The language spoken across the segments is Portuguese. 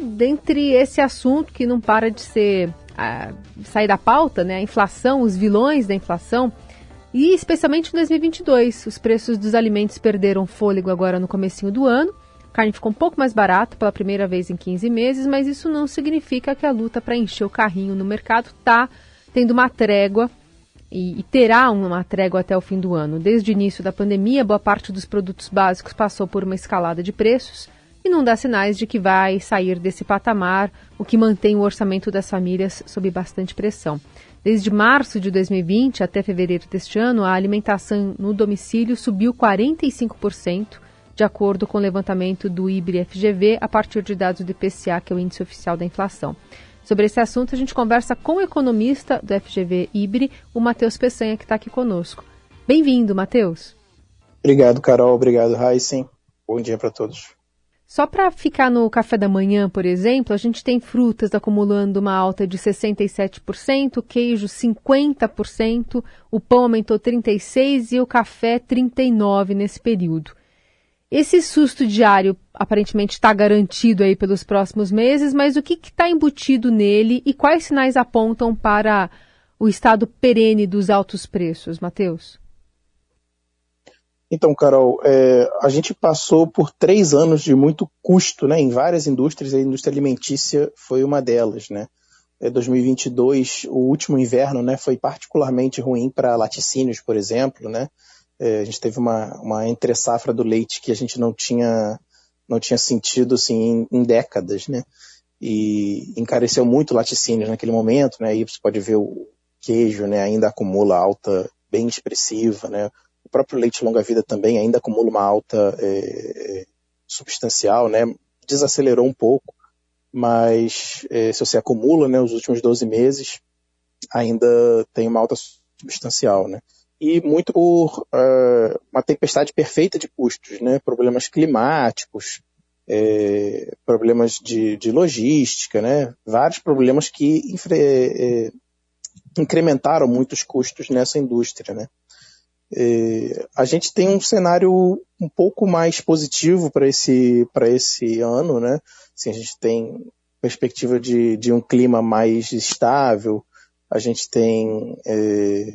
dentre esse assunto que não para de ser a, sair da pauta, né, a inflação, os vilões da inflação, e especialmente em 2022, os preços dos alimentos perderam fôlego agora no comecinho do ano. A carne ficou um pouco mais barata pela primeira vez em 15 meses, mas isso não significa que a luta para encher o carrinho no mercado está tendo uma trégua e, e, terá uma trégua até o fim do ano. Desde o início da pandemia, boa parte dos produtos básicos passou por uma escalada de preços e não dá sinais de que vai sair desse patamar, o que mantém o orçamento das famílias sob bastante pressão. Desde março de 2020 até fevereiro deste ano, a alimentação no domicílio subiu 45%, de acordo com o levantamento do IBRE-FGV, a partir de dados do IPCA, que é o índice oficial da inflação. Sobre esse assunto, a gente conversa com o economista do FGV IBRE, o Matheus Peçanha, que está aqui conosco. Bem-vindo, Matheus. Obrigado, Carol. Obrigado, Heisen. Bom dia para todos. Só para ficar no café da manhã, por exemplo, a gente tem frutas acumulando uma alta de 67%, queijo 50%, o pão aumentou 36% e o café 39% nesse período. Esse susto diário aparentemente está garantido aí pelos próximos meses, mas o que está embutido nele e quais sinais apontam para o estado perene dos altos preços, Matheus? Então, Carol, é, a gente passou por três anos de muito custo né, em várias indústrias, a indústria alimentícia foi uma delas. Né? É, 2022, o último inverno, né, foi particularmente ruim para laticínios, por exemplo. Né? É, a gente teve uma, uma entre-safra do leite que a gente não tinha, não tinha sentido assim, em, em décadas. Né? E encareceu muito laticínios naquele momento. Né? E você pode ver o queijo né, ainda acumula alta bem expressiva. Né? O próprio leite longa-vida também ainda acumula uma alta é, é, substancial, né? Desacelerou um pouco, mas é, se você acumula, né, os últimos 12 meses, ainda tem uma alta substancial, né? E muito por uh, uma tempestade perfeita de custos, né? Problemas climáticos, é, problemas de, de, logística, né? Vários problemas que é, incrementaram muitos custos nessa indústria, né? É, a gente tem um cenário um pouco mais positivo para esse, esse ano, né? Assim, a gente tem perspectiva de, de um clima mais estável, a gente tem é,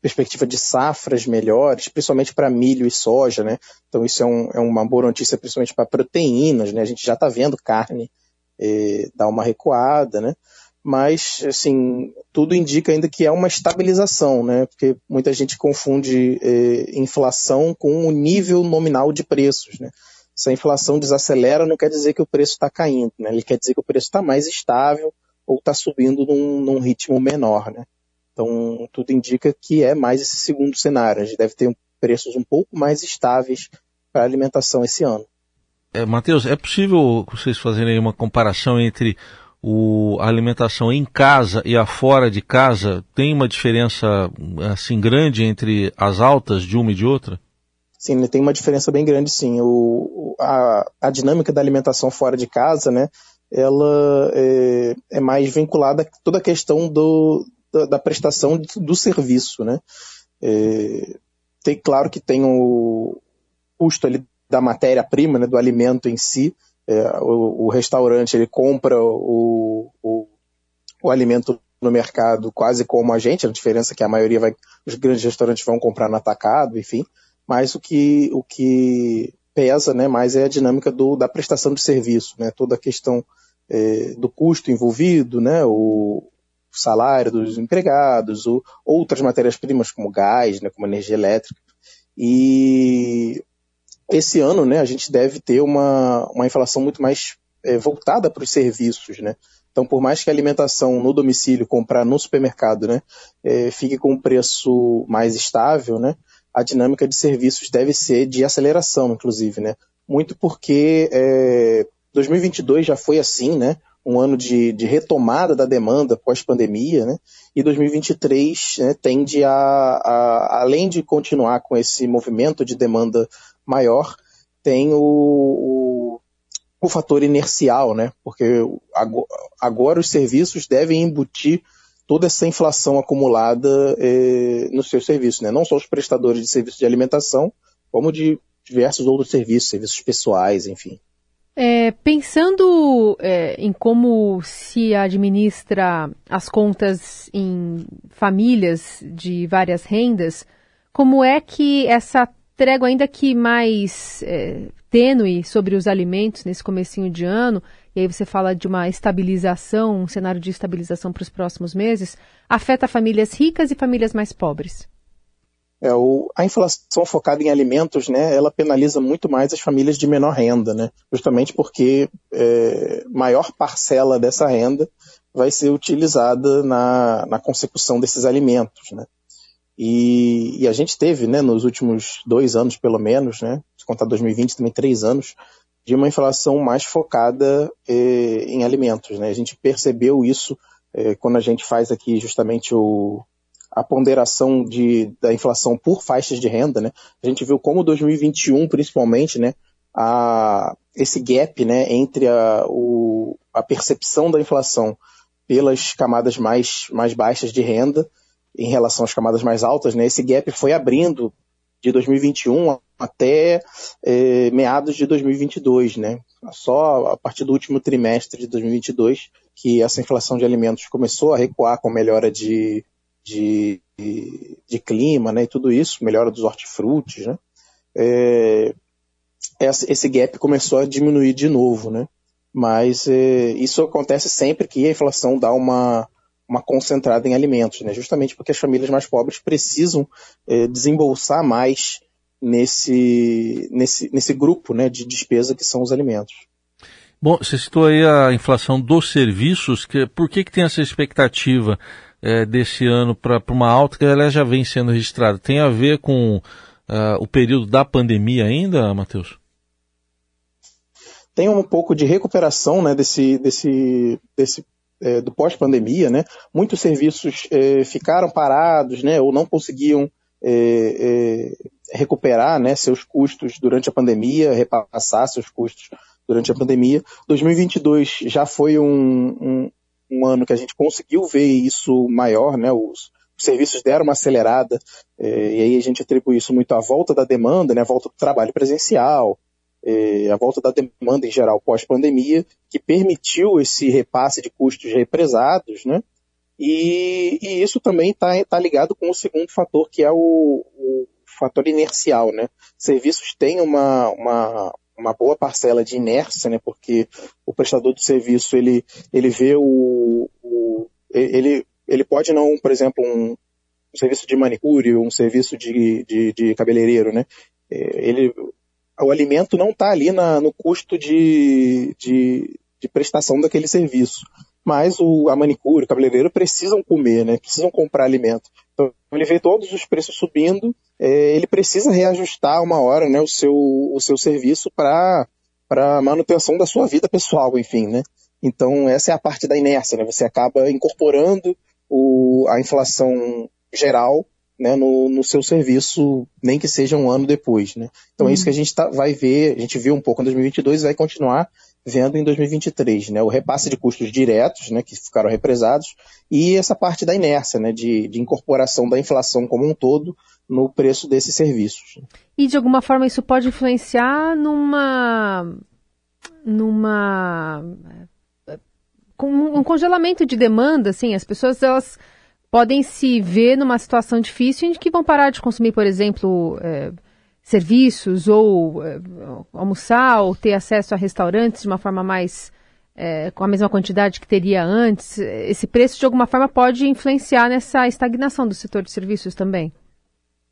perspectiva de safras melhores, principalmente para milho e soja, né? Então isso é, um, é uma boa notícia, principalmente para proteínas, né? A gente já está vendo carne é, dar uma recuada, né? Mas assim tudo indica ainda que é uma estabilização, né? Porque muita gente confunde eh, inflação com o nível nominal de preços, né? Se a inflação desacelera, não quer dizer que o preço está caindo, né? Ele quer dizer que o preço está mais estável ou está subindo num, num, ritmo menor, né? Então tudo indica que é mais esse segundo cenário. A gente deve ter preços um pouco mais estáveis para alimentação esse ano. É, Matheus, é possível vocês fazerem uma comparação entre o, a alimentação em casa e a fora de casa tem uma diferença assim grande entre as altas de uma e de outra? Sim, tem uma diferença bem grande, sim. O, a, a dinâmica da alimentação fora de casa, né, ela é, é mais vinculada a toda a questão do, da, da prestação do serviço, né. É, tem, claro que tem o custo ali da matéria-prima, né, do alimento em si, é, o, o, restaurante ele compra o, o, o, alimento no mercado quase como a gente, a diferença é que a maioria vai, os grandes restaurantes vão comprar no atacado, enfim, mas o que, o que pesa né, mais é a dinâmica do, da prestação de serviço, né, toda a questão é, do custo envolvido, né, o, salário dos empregados, o, outras matérias-primas como gás, né, como energia elétrica. E esse ano, né, a gente deve ter uma, uma inflação muito mais é, voltada para os serviços, né? Então, por mais que a alimentação no domicílio, comprar no supermercado, né, é, fique com um preço mais estável, né, a dinâmica de serviços deve ser de aceleração, inclusive, né? Muito porque é, 2022 já foi assim, né? Um ano de, de retomada da demanda pós-pandemia, né? E 2023 né, tende a, a, além de continuar com esse movimento de demanda maior, tem o, o, o fator inercial, né? Porque agora, os serviços devem embutir toda essa inflação acumulada eh, no seu serviço, né? Não só os prestadores de serviços de alimentação, como de diversos outros serviços, serviços pessoais, enfim. É, pensando é, em como se administra as contas em famílias de várias rendas, como é que essa trégua, ainda que mais é, tênue sobre os alimentos nesse comecinho de ano, e aí você fala de uma estabilização, um cenário de estabilização para os próximos meses, afeta famílias ricas e famílias mais pobres? É, o, a inflação focada em alimentos, né, ela penaliza muito mais as famílias de menor renda, né, justamente porque é, maior parcela dessa renda vai ser utilizada na, na consecução desses alimentos, né. E, e, a gente teve, né, nos últimos dois anos, pelo menos, né, se contar 2020 também três anos, de uma inflação mais focada é, em alimentos, né. A gente percebeu isso é, quando a gente faz aqui justamente o, a ponderação de, da inflação por faixas de renda, né? A gente viu como 2021, principalmente, né, a, esse gap, né, entre a, o, a percepção da inflação pelas camadas mais, mais baixas de renda em relação às camadas mais altas, né, esse gap foi abrindo de 2021 até é, meados de 2022, né? Só a partir do último trimestre de 2022 que essa inflação de alimentos começou a recuar com melhora de, de, de, clima, né, e tudo isso, melhora dos hortifrutis, né, é, esse gap começou a diminuir de novo, né, mas é, isso acontece sempre que a inflação dá uma, uma concentrada em alimentos, né, justamente porque as famílias mais pobres precisam é, desembolsar mais nesse, nesse, nesse grupo né, de despesa que são os alimentos. Bom, você citou aí a inflação dos serviços, que, por que, que tem essa expectativa é, desse ano para uma alta que ela já vem sendo registrada tem a ver com uh, o período da pandemia ainda, Matheus? Tem um pouco de recuperação né, desse, desse, desse é, do pós-pandemia, né? Muitos serviços é, ficaram parados, né, ou não conseguiam é, é recuperar, né, seus custos durante a pandemia, repassar seus custos durante a pandemia. 2022 já foi um, um, um ano que a gente conseguiu ver isso maior, né? Os, os serviços deram uma acelerada, é, e aí a gente atribui isso muito à volta da demanda, né? A volta do trabalho presencial, é, a volta da demanda em geral pós-pandemia, que permitiu esse repasse de custos represados, né? E, e isso também está tá ligado com o segundo fator, que é o, o fator inercial, né? Serviços têm uma, uma, uma boa parcela de inércia, né? Porque o prestador de serviço ele, ele vê o, o ele, ele pode não, por exemplo, um, um serviço de manicure, um serviço de, de, de cabeleireiro, né? É, ele, o alimento não está ali na, no custo de, de, de, prestação daquele serviço. Mas o, a manicure, o cabeleireiro precisam comer, né? Precisam comprar alimento. Então ele vê todos os preços subindo é, ele precisa reajustar uma hora né, o, seu, o seu serviço para manutenção da sua vida pessoal, enfim, né? Então, essa é a parte da inércia, né? Você acaba incorporando o, a inflação geral né, no, no, seu serviço, nem que seja um ano depois, né? Então, é isso que a uhum. gente tá, vai ver, a gente viu um pouco em 2022 e vai continuar vendo em 2023, né? O repasse de custos diretos, né, que ficaram represados, e essa parte da inércia, né, de, de incorporação da inflação como um todo no preço desses serviços. E de alguma forma isso pode influenciar numa numa um congelamento de demanda, assim, as pessoas elas podem se ver numa situação difícil em que vão parar de consumir, por exemplo, é, serviços ou é, almoçar ou ter acesso a restaurantes de uma forma mais é, com a mesma quantidade que teria antes. Esse preço de alguma forma pode influenciar nessa estagnação do setor de serviços também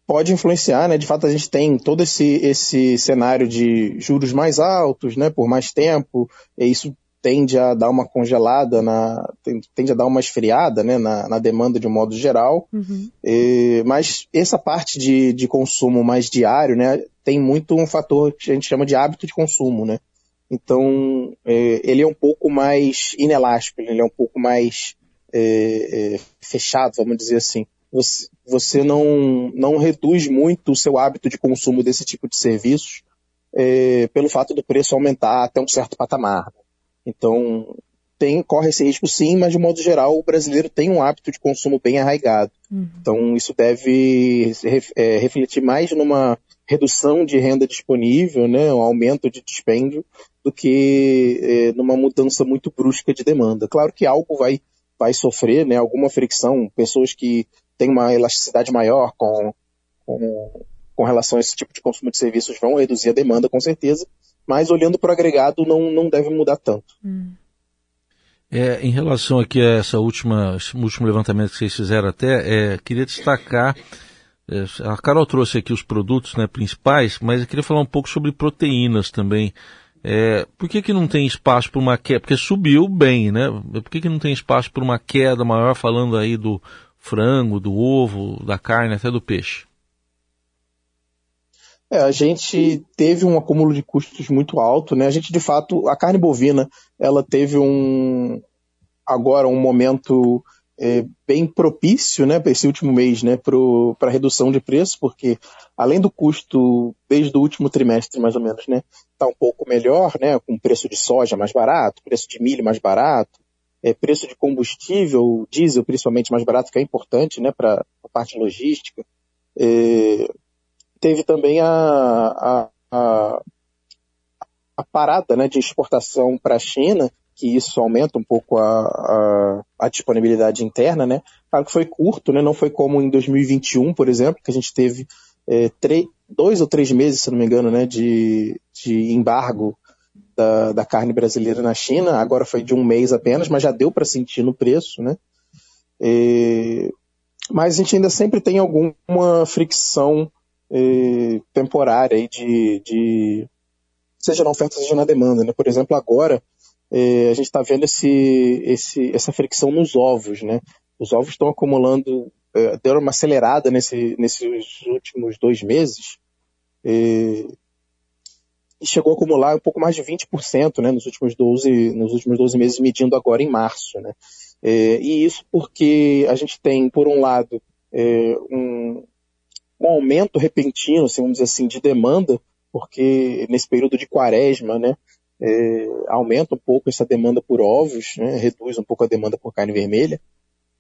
pode influenciar, né? De fato, a gente tem todo esse, esse cenário de juros mais altos, né? Por mais tempo, isso tende a dar uma congelada, na, tende a dar uma esfriada né, na, na demanda de um modo geral. Uhum. E, mas essa parte de, de consumo mais diário né, tem muito um fator que a gente chama de hábito de consumo. Né? Então, é, ele é um pouco mais inelástico, ele é um pouco mais é, é, fechado, vamos dizer assim você, você não, não reduz muito o seu hábito de consumo desse tipo de serviços é, pelo fato do preço aumentar até um certo patamar. Então, tem, corre esse risco sim, mas de modo geral o brasileiro tem um hábito de consumo bem arraigado. Uhum. Então, isso deve é, refletir mais numa redução de renda disponível, né, um aumento de dispêndio, do que é, numa mudança muito brusca de demanda. Claro que algo vai, vai sofrer, né, alguma fricção, pessoas que têm uma elasticidade maior com, com, com relação a esse tipo de consumo de serviços vão reduzir a demanda, com certeza, mas olhando para o agregado não, não deve mudar tanto. Hum. É, em relação aqui a essa última, esse último levantamento que vocês fizeram até, é, queria destacar, é, a Carol trouxe aqui os produtos né, principais, mas eu queria falar um pouco sobre proteínas também. É, por que, que não tem espaço para uma queda? Porque subiu bem, né? Por que, que não tem espaço para uma queda maior, falando aí do frango, do ovo, da carne, até do peixe? É, a gente teve um acúmulo de custos muito alto, né? A gente, de fato, a carne bovina, ela teve um, agora um momento é, bem propício, né, para esse último mês, né, para a redução de preço, porque além do custo desde o último trimestre, mais ou menos, né, está um pouco melhor, né, com preço de soja mais barato, preço de milho mais barato, é, preço de combustível, diesel principalmente mais barato, que é importante, né, para a parte logística. É, teve também a, a, a, a parada né, de exportação para a China, que isso aumenta um pouco a, a, a, disponibilidade interna, né? Claro que foi curto, né? Não foi como em 2021, por exemplo, que a gente teve é, três, dois ou três meses, se não me engano, né? De, de embargo da, da carne brasileira na China. Agora foi de um mês apenas, mas já deu para sentir no preço, né? É, mas a gente ainda sempre tem alguma fricção temporária aí de, de, seja na oferta, seja na demanda. Né? Por exemplo, agora a gente está vendo esse, esse, essa fricção nos ovos. Né? Os ovos estão acumulando, eh, deram uma acelerada nesse, nesses últimos dois meses e chegou a acumular um pouco mais de 20% né, nos, últimos 12, nos últimos 12 meses, medindo agora em março. Né? E isso porque a gente tem, por um lado, eh, um, um aumento repentino, assim, vamos dizer assim, de demanda, porque nesse período de quaresma, né, é, aumenta um pouco essa demanda por ovos, né, reduz um pouco a demanda por carne vermelha,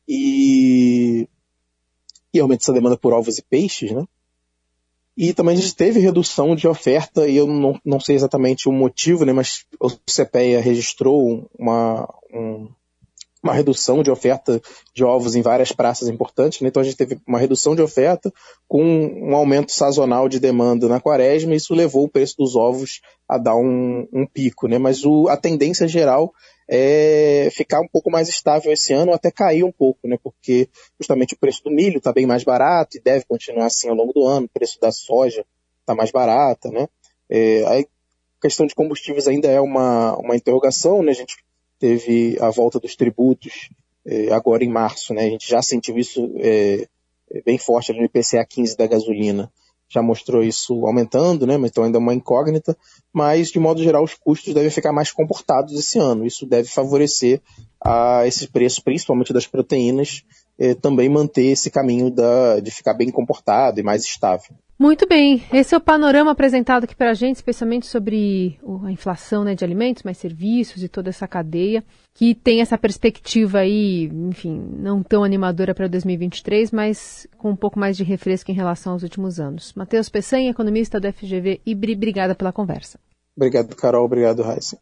e, e aumenta essa demanda por ovos e peixes, né, e também a gente teve redução de oferta, e eu não, não sei exatamente o motivo, né, mas o CPEA registrou uma, um, uma redução de oferta de ovos em várias praças importantes, né? então a gente teve uma redução de oferta com um aumento sazonal de demanda na quaresma, e isso levou o preço dos ovos a dar um, um pico, né? mas o, a tendência geral é ficar um pouco mais estável esse ano, até cair um pouco, né? porque justamente o preço do milho está bem mais barato e deve continuar assim ao longo do ano, o preço da soja está mais barata, né? É, a questão de combustíveis ainda é uma, uma interrogação, né? A gente teve a volta dos tributos é, agora em março, né? A gente já sentiu isso é, bem forte ali no IPCA 15 da gasolina. Já mostrou isso aumentando, né? Então ainda é uma incógnita. Mas, de modo geral, os custos devem ficar mais comportados esse ano. Isso deve favorecer a esse preço, principalmente das proteínas, é, também manter esse caminho da, de ficar bem comportado e mais estável. Muito bem, esse é o panorama apresentado aqui para a gente, especialmente sobre a inflação né, de alimentos, mais serviços e toda essa cadeia, que tem essa perspectiva aí, enfim, não tão animadora para 2023, mas com um pouco mais de refresco em relação aos últimos anos. Matheus Peçanha, economista do FGV IBRI, obrigada pela conversa. Obrigado, Carol. Obrigado, Raíssa.